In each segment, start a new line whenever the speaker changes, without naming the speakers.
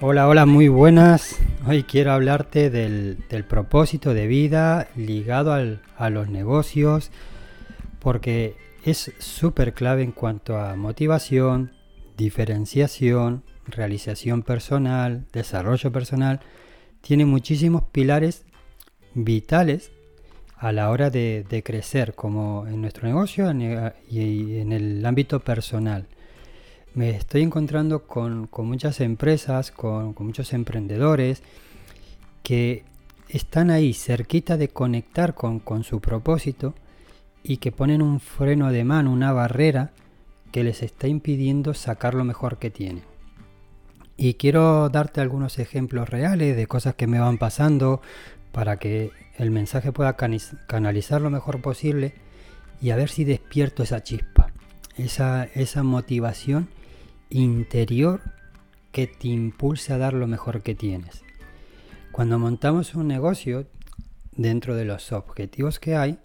Hola, hola, muy buenas. Hoy quiero hablarte del, propósito de vida ligado a los negocios, porque es súper clave en cuanto a motivación, diferenciación, realización personal, desarrollo personal. Tiene muchísimos pilares vitales a la hora de, crecer, como en nuestro negocio y en el ámbito personal me estoy encontrando con, muchas empresas, con, muchos emprendedores que están ahí cerquita de conectar con, su propósito y que ponen un freno de mano, una barrera que les está impidiendo sacar lo mejor que tienen. Y quiero darte algunos ejemplos reales de cosas que me van pasando para que el mensaje pueda canalizar lo mejor posible y a ver si despierto esa chispa, esa, esa motivación interior que te impulse a dar lo mejor que tienes. Cuando montamos un negocio, dentro de los objetivos que hay,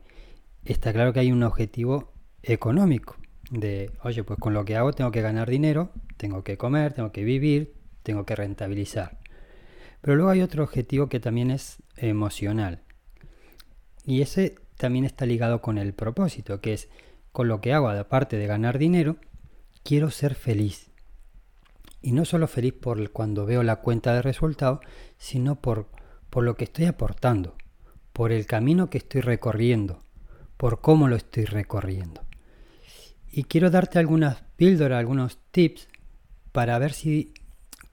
está claro que hay un objetivo económico. De, oye, pues con lo que hago tengo que ganar dinero, tengo que comer, tengo que vivir, tengo que rentabilizar. Pero luego hay otro objetivo que también es emocional. Y ese también está ligado con el propósito, que es con lo que hago, aparte de ganar dinero, quiero ser feliz. Y no solo feliz por cuando veo la cuenta de resultados, sino por, por lo que estoy aportando, por el camino que estoy recorriendo, por cómo lo estoy recorriendo. Y quiero darte algunas píldoras, algunos tips para ver si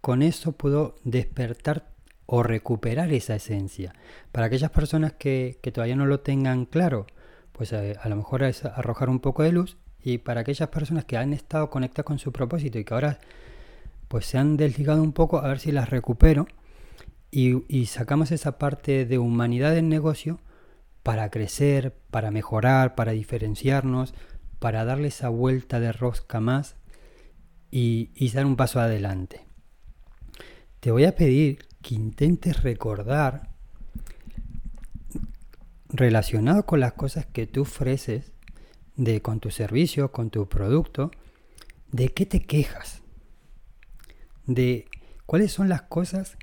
con eso puedo despertar o recuperar esa esencia. Para aquellas personas que, todavía no lo tengan claro, pues a, eh, a, lo mejor es arrojar un poco de luz. Y para aquellas personas que han estado conectadas con su propósito y que ahora pues se han desligado un poco a ver si las recupero y, sacamos esa parte de humanidad del negocio para crecer, para mejorar, para diferenciarnos, para darle esa vuelta de rosca más y, dar un paso adelante. Te voy a pedir que intentes recordar relacionado con las cosas que tú ofreces, de con tu servicio, con tu producto, de qué te quejas de cuáles son las cosas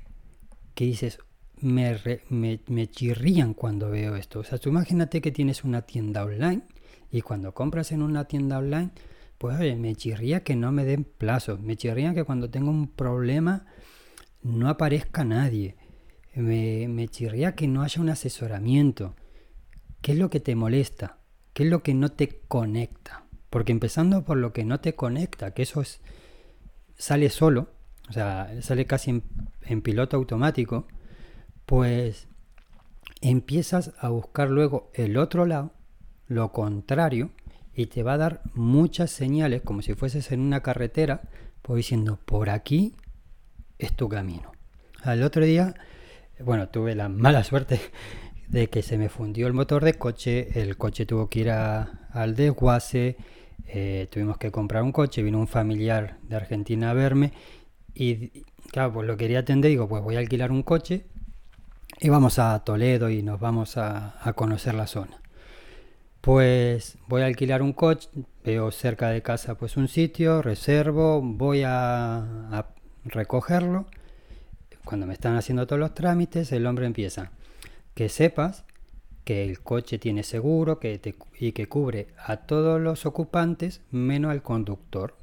que dices, me, me, chirrían cuando veo esto. O sea, tú imagínate que tienes una tienda online y cuando compras en una tienda online, pues oye, me chirría que no me den plazo, me chirría que cuando tengo un problema no aparezca nadie, me, me chirría que no haya un asesoramiento. ¿Qué es lo que te molesta? ¿Qué es lo que no te conecta? Porque empezando por lo que no te conecta, que eso es, sale solo, o sea, sale casi en, piloto automático, pues empiezas a buscar luego el otro lado, lo contrario, y te va a dar muchas señales, como si fueses en una carretera, pues diciendo, por aquí es tu camino. Al otro día, bueno, tuve la mala suerte de que se me fundió el motor de coche, el coche tuvo que ir al desguace, eh, tuvimos que comprar un coche, vino un familiar de Argentina a verme y claro, pues lo quería atender, digo, pues voy a alquilar un coche y vamos a Toledo y nos vamos a, conocer la zona. Pues voy a alquilar un coche, veo cerca de casa pues un sitio, reservo, voy a, recogerlo. Cuando me están haciendo todos los trámites, el hombre empieza. Que sepas que el coche tiene seguro que y que cubre a todos los ocupantes menos al conductor.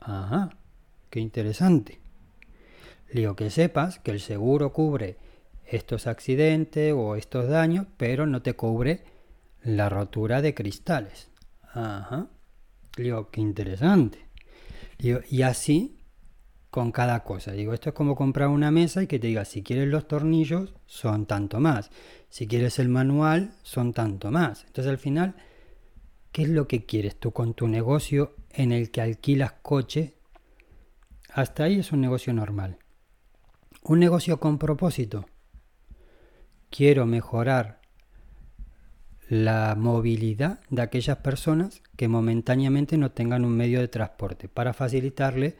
Ajá. Qué interesante. digo que sepas que el seguro cubre estos accidentes o estos daños, pero no te cubre la rotura de cristales. Ajá. digo, qué interesante. y así con cada cosa. Digo, esto es como comprar una mesa y que te diga, si quieres los tornillos, son tanto más. Si quieres el manual, son tanto más. Entonces al final, ¿qué es lo que quieres tú con tu negocio en el que alquilas coche hasta ahí es un negocio normal. Un negocio con propósito. Quiero mejorar la movilidad de aquellas personas que momentáneamente no tengan un medio de transporte para facilitarle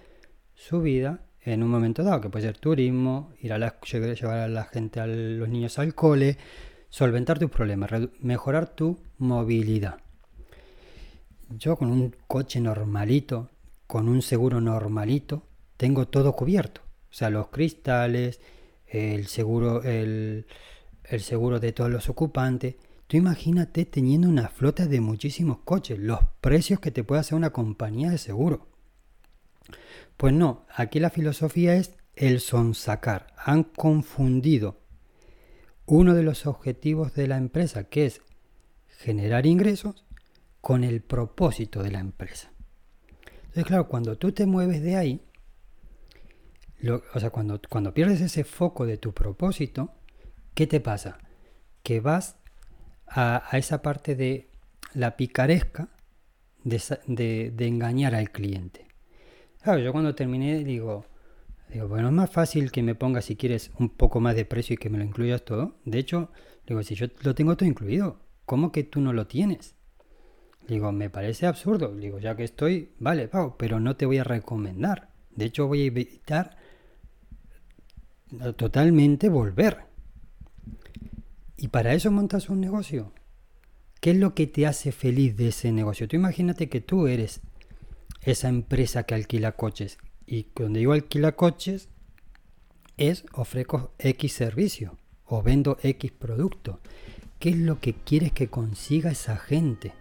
su vida en un momento dado, que puede ser turismo, ir a la, llevar a la gente, a los niños al cole, solventar tus problemas, mejorar tu movilidad. Yo con un coche normalito, con un seguro normalito, tengo todo cubierto. O sea, los cristales, el seguro, el, el seguro de todos los ocupantes. Tú imagínate teniendo una flota de muchísimos coches, los precios que te puede hacer una compañía de seguro. Pues no, aquí la filosofía es el sonsacar. Han confundido uno de los objetivos de la empresa, que es generar ingresos, con el propósito de la empresa. Entonces, claro, cuando tú te mueves de ahí, o sea, cuando, cuando pierdes ese foco de tu propósito, ¿qué te pasa? Que vas a, esa parte de la picaresca de, engañar al cliente. Claro, yo cuando terminé digo, digo, bueno, es más fácil que me pongas si quieres un poco más de precio y que me lo incluyas todo. De hecho, digo, si yo lo tengo todo incluido, ¿Cómo que tú no lo tienes? Digo, me parece absurdo. Digo, ya que estoy, vale, pago, pero no te voy a recomendar. De hecho, voy a evitar totalmente volver. Y para eso montas un negocio. ¿Qué es lo que te hace feliz de ese negocio? Tú imagínate que tú eres esa empresa que alquila coches. Y cuando digo alquila coches, es ofrezco X servicio o vendo X producto. ¿Qué es lo que quieres que consiga esa gente?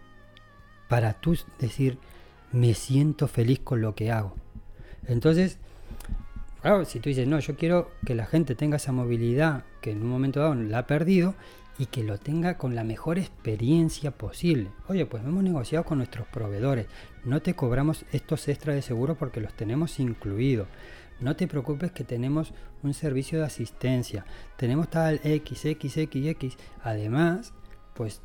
Para tú decir, me siento feliz con lo que hago. Entonces, claro, si tú dices, no, yo quiero que la gente tenga esa movilidad que en un momento dado la ha perdido y que lo tenga con la mejor experiencia posible. Oye, pues hemos negociado con nuestros proveedores, no te cobramos estos extras de seguro porque los tenemos incluidos. No te preocupes que tenemos un servicio de asistencia. Tenemos tal X, X, X, X. Además, pues,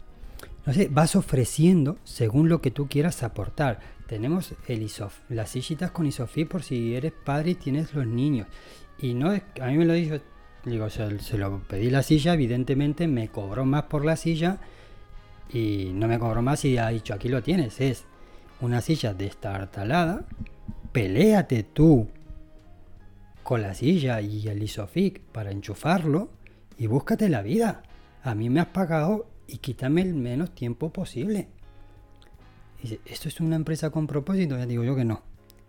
no sé, vas ofreciendo según lo que tú quieras aportar. Tenemos el ISOF, las sillitas con ISOFI por si eres padre y tienes los niños. Y no es, a mí me lo dijo, digo, se, se lo pedí la silla, evidentemente me cobró más por la silla y no me cobró más y ha dicho, aquí lo tienes, es una silla destartalada, peléate tú con la silla y el Isofic para enchufarlo y búscate la vida. A mí me has pagado y quítame el menos tiempo posible. ¿Esto es una empresa con propósito? Ya digo yo que no.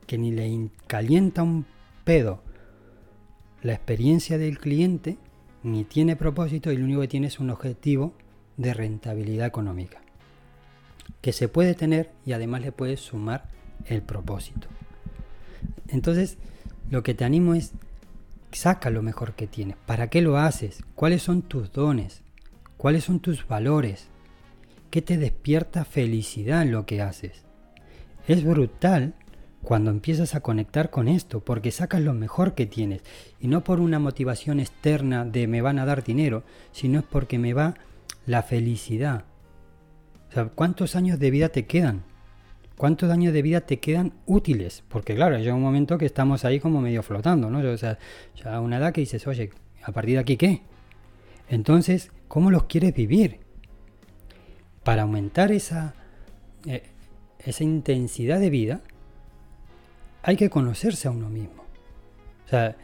Que ni le calienta un pedo la experiencia del cliente, ni tiene propósito y lo único que tiene es un objetivo de rentabilidad económica. Que se puede tener y además le puedes sumar el propósito. Entonces, lo que te animo es, saca lo mejor que tienes. ¿Para qué lo haces? ¿Cuáles son tus dones? ¿Cuáles son tus valores? ¿Qué te despierta felicidad en lo que haces? Es brutal cuando empiezas a conectar con esto, porque sacas lo mejor que tienes. Y no por una motivación externa de me van a dar dinero, sino es porque me va la felicidad. O sea, ¿cuántos años de vida te quedan? ¿Cuántos años de vida te quedan útiles? Porque claro, llega un momento que estamos ahí como medio flotando, ¿no? O sea, ya una edad que dices, oye, ¿a partir de aquí qué? Entonces, ¿cómo los quieres vivir? Para aumentar esa, eh, esa intensidad de vida, hay que conocerse a uno mismo. O sea,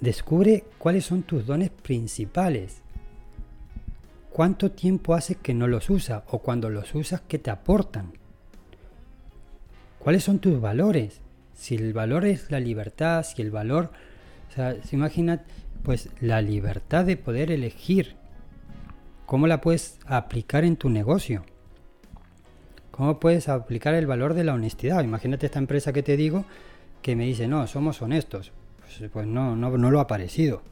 descubre cuáles son tus dones principales. ¿Cuánto tiempo haces que no los usas? O cuando los usas, ¿qué te aportan? ¿Cuáles son tus valores? Si el valor es la libertad, si el valor, o sea, se imagina pues la libertad de poder elegir cómo la puedes aplicar en tu negocio. ¿Cómo puedes aplicar el valor de la honestidad? Imagínate esta empresa que te digo que me dice, no, somos honestos. Pues, pues no, no, no, lo ha parecido.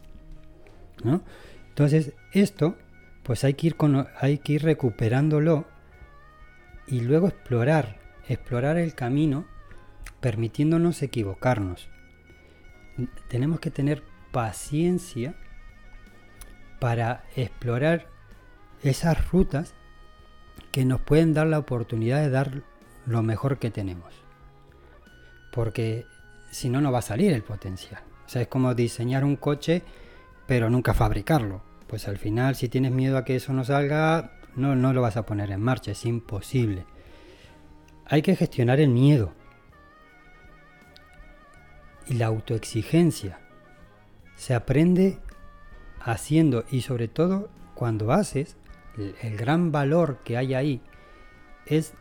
¿no? Entonces, esto, pues hay que, ir hay que ir recuperándolo y luego explorar explorar el camino permitiéndonos equivocarnos. Tenemos que tener paciencia para explorar esas rutas que nos pueden dar la oportunidad de dar lo mejor que tenemos. Porque si no, no va a salir el potencial. O sea, es como diseñar un coche, pero nunca fabricarlo. Pues al final, si tienes miedo a que eso no salga, no, no lo vas a poner en marcha, es imposible. Hay que gestionar el miedo y la autoexigencia. Se aprende haciendo y sobre todo cuando haces, el, gran valor que hay ahí es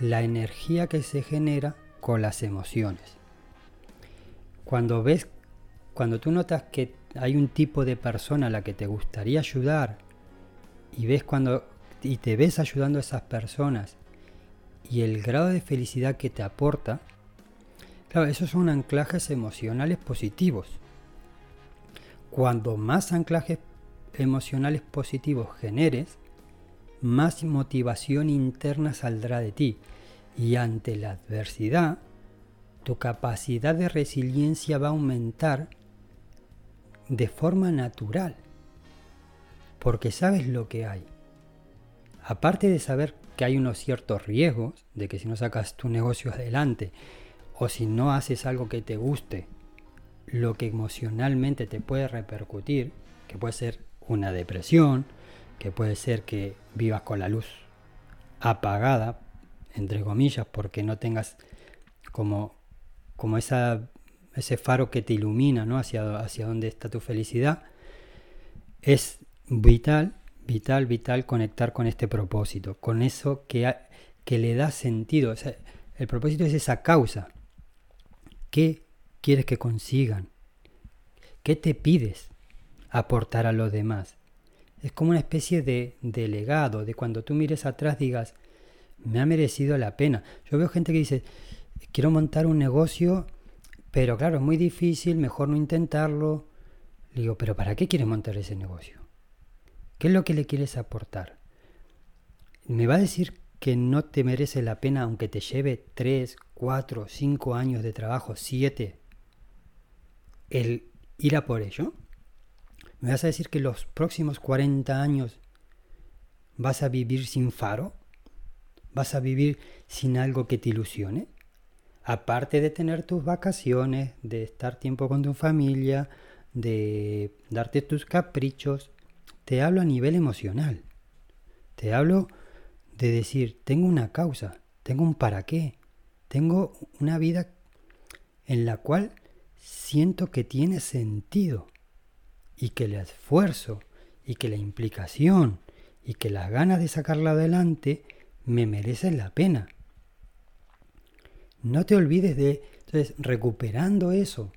la energía que se genera con las emociones. Cuando ves cuando tú notas que hay un tipo de persona a la que te gustaría ayudar y ves cuando y te ves ayudando a esas personas y el grado de felicidad que te aporta, claro, esos son anclajes emocionales positivos. Cuando más anclajes emocionales positivos generes, más motivación interna saldrá de ti. Y ante la adversidad, tu capacidad de resiliencia va a aumentar de forma natural. Porque sabes lo que hay. Aparte de saber que hay unos ciertos riesgos de que si no sacas tu negocio adelante o si no haces algo que te guste, lo que emocionalmente te puede repercutir, que puede ser una depresión, que puede ser que vivas con la luz apagada, entre comillas, porque no tengas como, como ese faro que te ilumina ¿no? hacia, hacia dónde está tu felicidad, es vital, vital, vital conectar con este propósito, con eso que, que le da sentido. el propósito es esa causa. ¿Qué quieres que consigan? ¿Qué te pides aportar a los demás? Es como una especie de, de legado, de cuando tú mires atrás digas, me ha merecido la pena. Yo veo gente que dice, quiero montar un negocio, pero claro, es muy difícil, mejor no intentarlo. Le digo, pero ¿para qué quieres montar ese negocio? ¿Qué es lo que le quieres aportar? ¿Me va a decir que no te merece la pena aunque te lleve 3, 4, 5 años de trabajo, 7, el ir a por ello? ¿Me vas a decir que los próximos 40 años vas a vivir sin faro? ¿Vas a vivir sin algo que te ilusione? Aparte de tener tus vacaciones, de estar tiempo con tu familia, de darte tus caprichos, te hablo a nivel emocional. Te hablo de decir, tengo una causa, tengo un para qué, tengo una vida en la cual siento que tiene sentido y que el esfuerzo y que la implicación y que las ganas de sacarla adelante me merecen la pena. No te olvides de, entonces, recuperando eso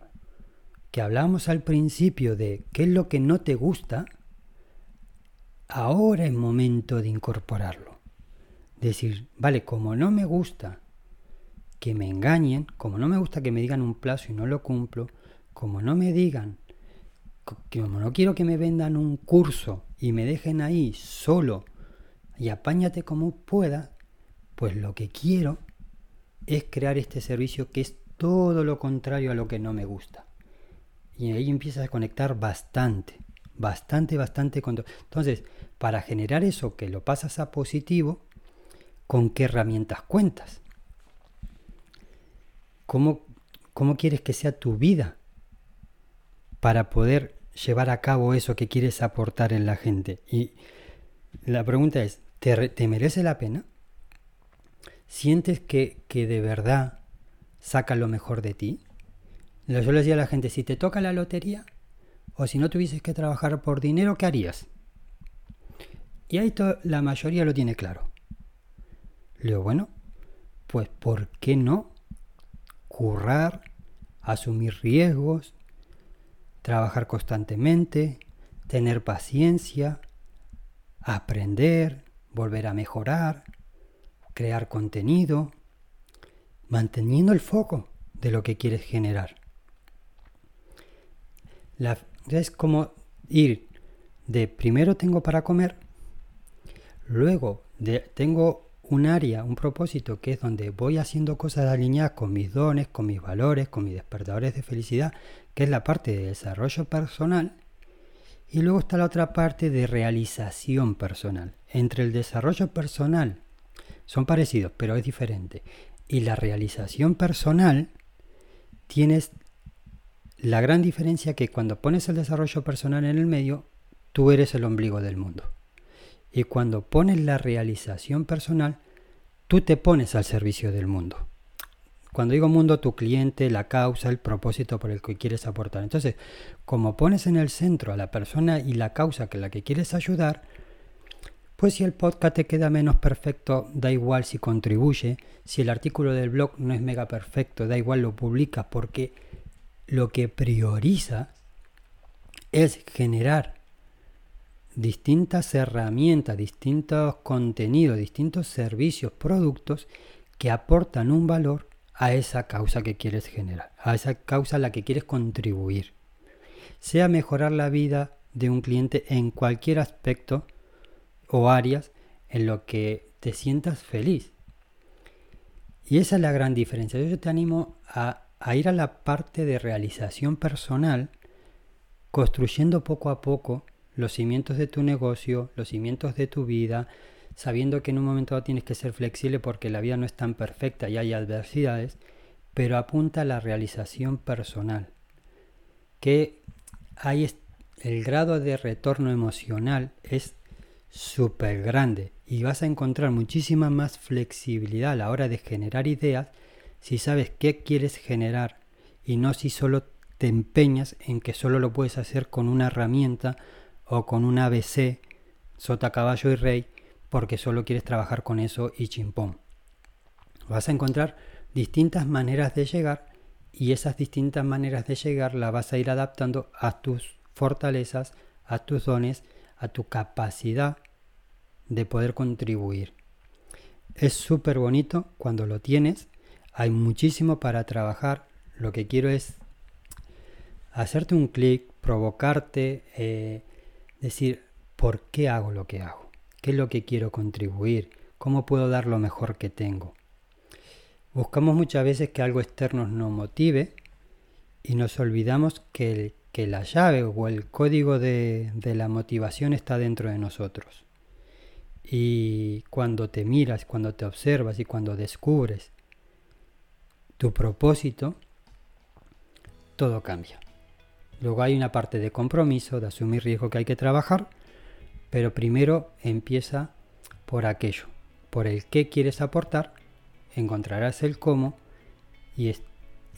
que hablábamos al principio de qué es lo que no te gusta, ahora es momento de incorporarlo. Decir, vale, como no me gusta que me engañen, como no me gusta que me digan un plazo y no lo cumplo, como no me digan como no quiero que me vendan un curso y me dejen ahí solo y apáñate como pueda, pues lo que quiero es crear este servicio que es todo lo contrario a lo que no me gusta. Y ahí empiezas a conectar bastante, bastante, bastante con... Entonces, para generar eso que lo pasas a positivo, ¿con qué herramientas cuentas? ¿Cómo, cómo quieres que sea tu vida para poder llevar a cabo eso que quieres aportar en la gente. Y la pregunta es, ¿te, merece la pena? ¿Sientes que, que, de verdad saca lo mejor de ti? Yo le decía a la gente, si te toca la lotería o si no tuvieses que trabajar por dinero, ¿qué harías? Y ahí la mayoría lo tiene claro. Le digo, bueno, pues ¿por qué no currar, asumir riesgos, trabajar constantemente, tener paciencia, aprender, volver a mejorar, crear contenido, manteniendo el foco de lo que quieres generar. es como ir de primero tengo para comer, luego de, tengo un área, un propósito que es donde voy haciendo cosas alineadas con mis dones, con mis valores, con mis despertadores de felicidad, que es la parte de desarrollo personal, y luego está la otra parte de realización personal. Entre el desarrollo personal son parecidos, pero es diferente. Y la realización personal tienes la gran diferencia que cuando pones el desarrollo personal en el medio, tú eres el ombligo del mundo. Y cuando pones la realización personal, tú te pones al servicio del mundo. Cuando digo mundo, tu cliente, la causa, el propósito por el que quieres aportar. Entonces, como pones en el centro a la persona y la causa que la que quieres ayudar, pues si el podcast te queda menos perfecto, da igual si contribuye. Si el artículo del blog no es mega perfecto, da igual lo publica porque lo que prioriza es generar distintas herramientas, distintos contenidos, distintos servicios, productos que aportan un valor a esa causa que quieres generar, a esa causa a la que quieres contribuir. Sea mejorar la vida de un cliente en cualquier aspecto o áreas en lo que te sientas feliz. Y esa es la gran diferencia. Yo te animo a, a ir a la parte de realización personal, construyendo poco a poco los cimientos de tu negocio, los cimientos de tu vida, sabiendo que en un momento tienes que ser flexible porque la vida no es tan perfecta y hay adversidades, pero apunta a la realización personal. Que hay el grado de retorno emocional es súper grande y vas a encontrar muchísima más flexibilidad a la hora de generar ideas si sabes qué quieres generar y no si solo te empeñas en que solo lo puedes hacer con una herramienta o con un ABC, sota, caballo y rey, porque solo quieres trabajar con eso y chimpón. Vas a encontrar distintas maneras de llegar y esas distintas maneras de llegar las vas a ir adaptando a tus fortalezas, a tus dones, a tu capacidad de poder contribuir. Es súper bonito cuando lo tienes, hay muchísimo para trabajar, lo que quiero es hacerte un clic, provocarte, eh, decir, ¿por qué hago lo que hago? ¿Qué es lo que quiero contribuir? ¿Cómo puedo dar lo mejor que tengo? Buscamos muchas veces que algo externo nos motive y nos olvidamos que, que la llave o el código de, de la motivación está dentro de nosotros. Y cuando te miras, cuando te observas y cuando descubres tu propósito, todo cambia. Luego hay una parte de compromiso, de asumir riesgo que hay que trabajar, pero primero empieza por aquello, por el qué quieres aportar, encontrarás el cómo y,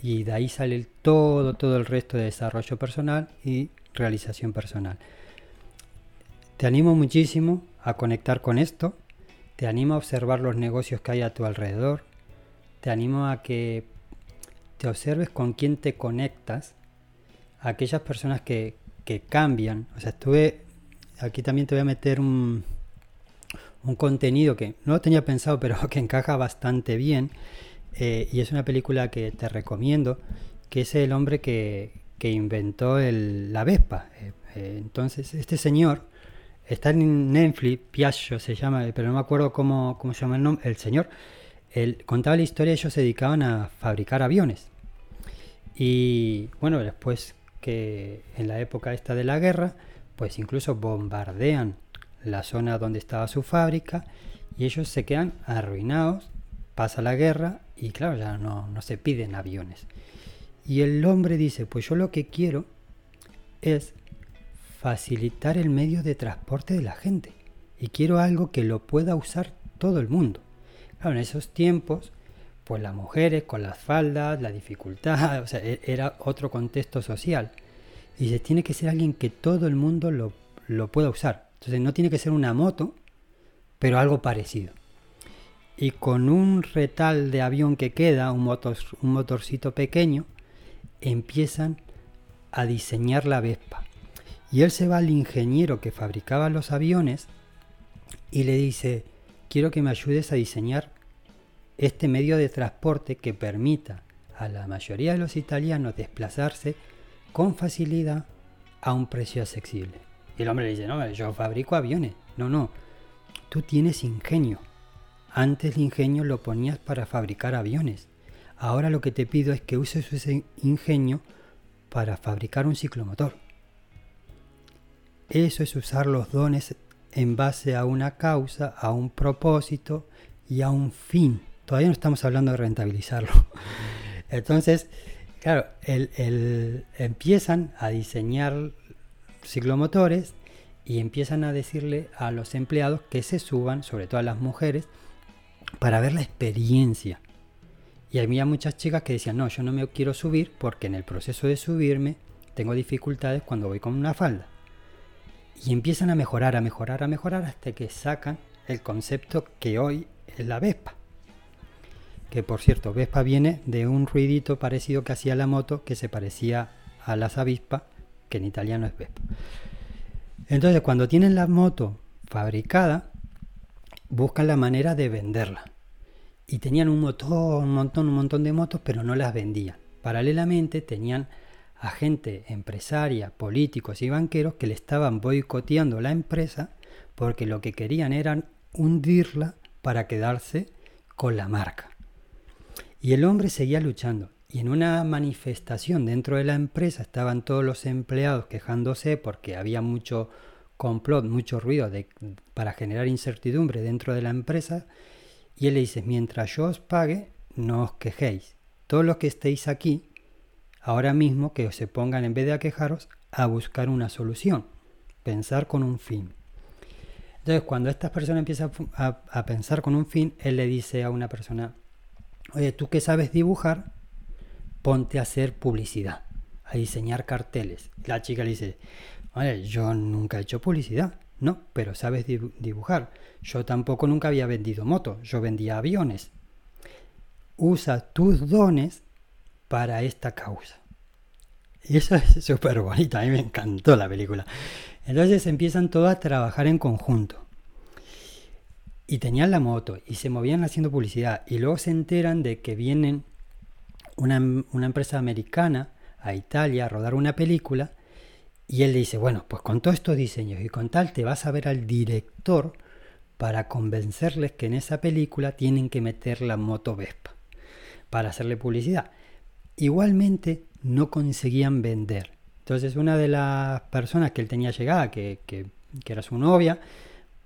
y de ahí sale todo, todo el resto de desarrollo personal y realización personal. Te animo muchísimo a conectar con esto, te animo a observar los negocios que hay a tu alrededor, te animo a que te observes con quién te conectas aquellas personas que, cambian. O sea, estuve, aquí también te voy a meter un, un contenido que no lo tenía pensado, pero que encaja bastante bien. Eh, y es una película que te recomiendo, que es el hombre que, inventó la Vespa. Eh, eh, entonces, este señor está en Netflix, Piaggio se llama, pero no me acuerdo cómo, cómo se llama el nombre, el señor. Él contaba la historia, ellos se dedicaban a fabricar aviones. Y bueno, después que en la época esta de la guerra, pues incluso bombardean la zona donde estaba su fábrica y ellos se quedan arruinados, pasa la guerra y claro, ya no, no se piden aviones. Y el hombre dice, pues yo lo que quiero es facilitar el medio de transporte de la gente y quiero algo que lo pueda usar todo el mundo. Claro, en esos tiempos pues las mujeres con las faldas, la dificultad, o sea, e-, era otro contexto social. Y se tiene que ser alguien que todo el mundo lo, pueda usar. Entonces no tiene que ser una moto, pero algo parecido. Y con un retal de avión que queda, un, motor, un motorcito pequeño, empiezan a diseñar la Vespa. Y él se va al ingeniero que fabricaba los aviones y le dice, quiero que me ayudes a diseñar este medio de transporte que permita a la mayoría de los italianos desplazarse con facilidad a un precio accesible. Y el hombre le dice, no, yo fabrico aviones. No, no, tú tienes ingenio. Antes el ingenio lo ponías para fabricar aviones. Ahora lo que te pido es que uses ese ingenio para fabricar un ciclomotor. Eso es usar los dones en base a una causa, a un propósito y a un fin todavía no estamos hablando de rentabilizarlo. Entonces, claro, el, empiezan a diseñar ciclomotores y empiezan a decirle a los empleados que se suban, sobre todo a las mujeres, para ver la experiencia. Y había muchas chicas que decían, no, yo no me quiero subir porque en el proceso de subirme tengo dificultades cuando voy con una falda. Y empiezan a mejorar, a mejorar, a mejorar hasta que sacan el concepto que hoy es la Vespa que por cierto, Vespa viene de un ruidito parecido que hacía la moto que se parecía a las avispas, que en italiano es Vespa. Entonces, cuando tienen la moto fabricada, buscan la manera de venderla. Y tenían un montón, un montón, un montón de motos, pero no las vendían. Paralelamente tenían a gente empresaria, políticos y banqueros que le estaban boicoteando la empresa porque lo que querían era hundirla para quedarse con la marca. Y el hombre seguía luchando. Y en una manifestación dentro de la empresa estaban todos los empleados quejándose porque había mucho complot, mucho ruido para generar incertidumbre dentro de la empresa. Y él le dice, mientras yo os pague, no os quejéis. Todos los que estéis aquí, ahora mismo que se pongan en vez de a quejaros, a buscar una solución, pensar con un fin. Entonces, cuando estas personas empiezan a, pensar con un fin, él le dice a una persona, oye, tú que sabes dibujar, ponte a hacer publicidad, a diseñar carteles. La chica le dice, vale, yo nunca he hecho publicidad, no, pero sabes dibujar. Yo tampoco nunca había vendido motos, yo vendía aviones. Usa tus dones para esta causa. Y eso es súper bonito, a mí me encantó la película. Entonces empiezan todos a trabajar en conjunto. Y tenían la moto y se movían haciendo publicidad. Y luego se enteran de que vienen una, una empresa americana a Italia a rodar una película y él le dice, bueno, pues con todos estos diseños y con tal te vas a ver al director para convencerles que en esa película tienen que meter la moto Vespa para hacerle publicidad. Igualmente no conseguían vender. Entonces una de las personas que él tenía llegada, que, que, era su novia,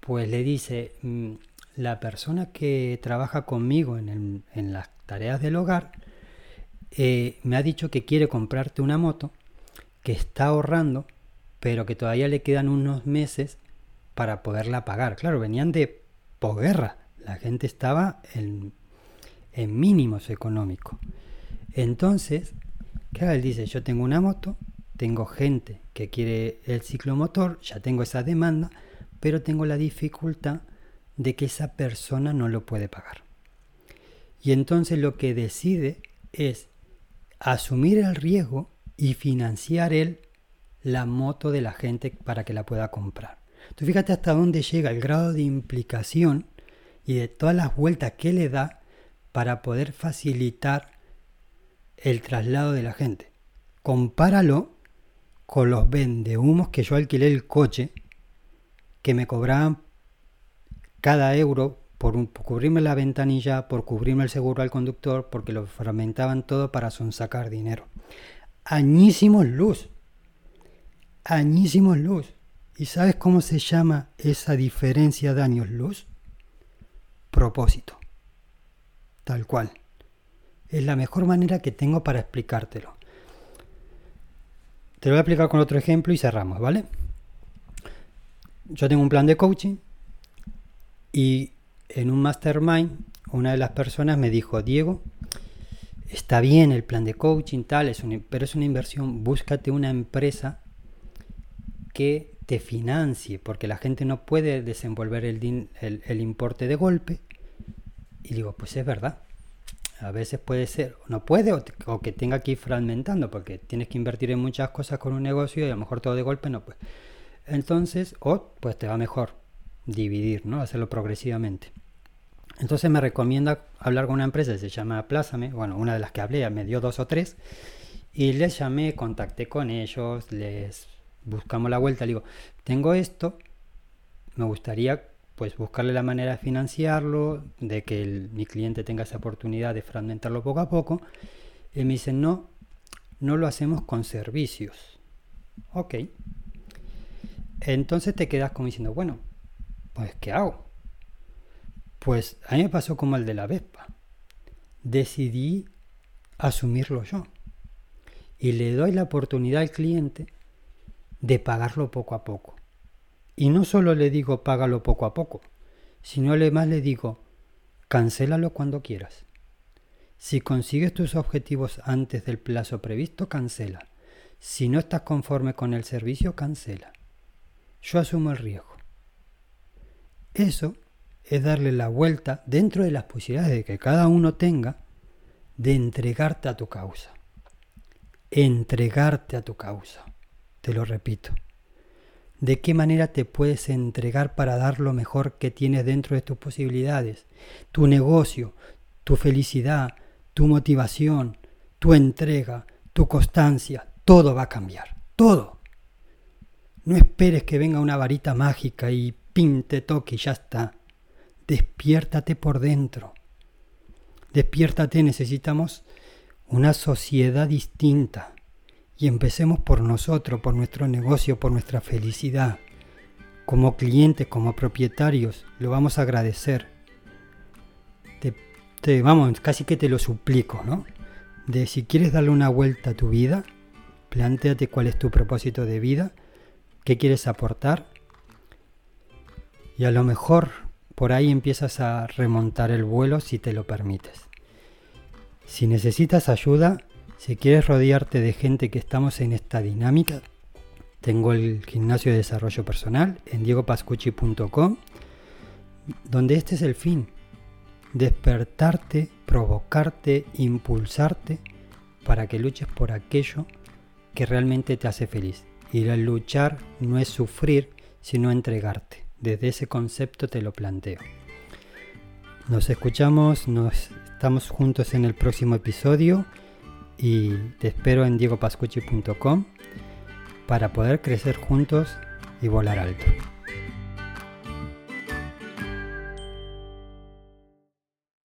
pues le dice, mm, la persona que trabaja conmigo en, las tareas del hogar, eh, me ha dicho que quiere comprarte una moto, que está ahorrando, pero que todavía le quedan unos meses para poderla pagar. Claro, venían de posguerra, la gente estaba en, en mínimos económicos. Entonces, claro, él dice, yo tengo una moto, tengo gente que quiere el ciclomotor, ya tengo esa demanda, pero tengo la dificultad de que esa persona no lo puede pagar. Y entonces lo que decide es asumir el riesgo y financiar él la moto de la gente para que la pueda comprar. Tú fíjate hasta dónde llega el grado de implicación y de todas las vueltas que le da para poder facilitar el traslado de la gente. Compáralo con los vendehumos que yo alquilé el coche, que me cobraban cada euro por, cubrirme la ventanilla, por cubrirme el seguro al conductor, porque lo fragmentaban todo para sonsacar dinero. Añísimos luz. Añísimos luz. ¿Y sabes cómo se llama esa diferencia de años luz? Propósito. Tal cual. Es la mejor manera que tengo para explicártelo. Te lo voy a explicar con otro ejemplo y cerramos, ¿vale? Yo tengo un plan de coaching y en un mastermind, una de las personas me dijo, Diego, está bien el plan de coaching, tal, es pero es una inversión, búscate una empresa que te financie, porque la gente no puede desenvolver el, el, importe de golpe. Y digo, pues es verdad. A veces puede ser, no puede, o, o, que tenga que ir fragmentando, porque tienes que invertir en muchas cosas con un negocio y a lo mejor todo de golpe no puede. Entonces, o pues te va mejor dividir, ¿no? Hacerlo progresivamente. Entonces me recomienda hablar con una empresa que se llama Plázame, bueno, una de las que hablé, me dio dos o tres, y les llamé, contacté con ellos, les buscamos la vuelta, le digo, tengo esto, me gustaría pues buscarle la manera de financiarlo, de que mi cliente tenga esa oportunidad de fragmentarlo poco a poco. Y me dicen, no, no lo hacemos con servicios. Ok. Entonces te quedas como diciendo, bueno, pues ¿qué hago? Pues a mí me pasó como el de la Vespa. Decidí asumirlo yo. Y le doy la oportunidad al cliente de pagarlo poco a poco. Y no solo le digo págalo poco a poco, sino además le digo cancélalo cuando quieras. Si consigues tus objetivos antes del plazo previsto, cancela. Si no estás conforme con el servicio, cancela. Yo asumo el riesgo. Eso es darle la vuelta dentro de las posibilidades que cada uno tenga de entregarte a tu causa. Entregarte a tu causa. Te lo repito. ¿De qué manera te puedes entregar para dar lo mejor que tienes dentro de tus posibilidades? Tu negocio, tu felicidad, tu motivación, tu entrega, tu constancia, todo va a cambiar. Todo. No esperes que venga una varita mágica y pinte, toque y ya está. Despiértate por dentro. Despiértate, necesitamos una sociedad distinta. Y empecemos por nosotros, por nuestro negocio, por nuestra felicidad. Como clientes, como propietarios, lo vamos a agradecer. Te, vamos, casi que te lo suplico, ¿no? De si quieres darle una vuelta a tu vida, planteate cuál es tu propósito de vida, qué quieres aportar. Y a lo mejor por ahí empiezas a remontar el vuelo si te lo permites. Si necesitas ayuda, si quieres rodearte de gente que estamos en esta dinámica, tengo el gimnasio de desarrollo personal en diegopascucci.com, donde este es el fin, despertarte, provocarte, impulsarte para que luches por aquello que realmente te hace feliz. Y el luchar no es sufrir, sino entregarte. Desde ese concepto te lo planteo. Nos escuchamos, nos estamos juntos en el próximo episodio y te espero en diegopascucci.com para poder crecer juntos y volar alto.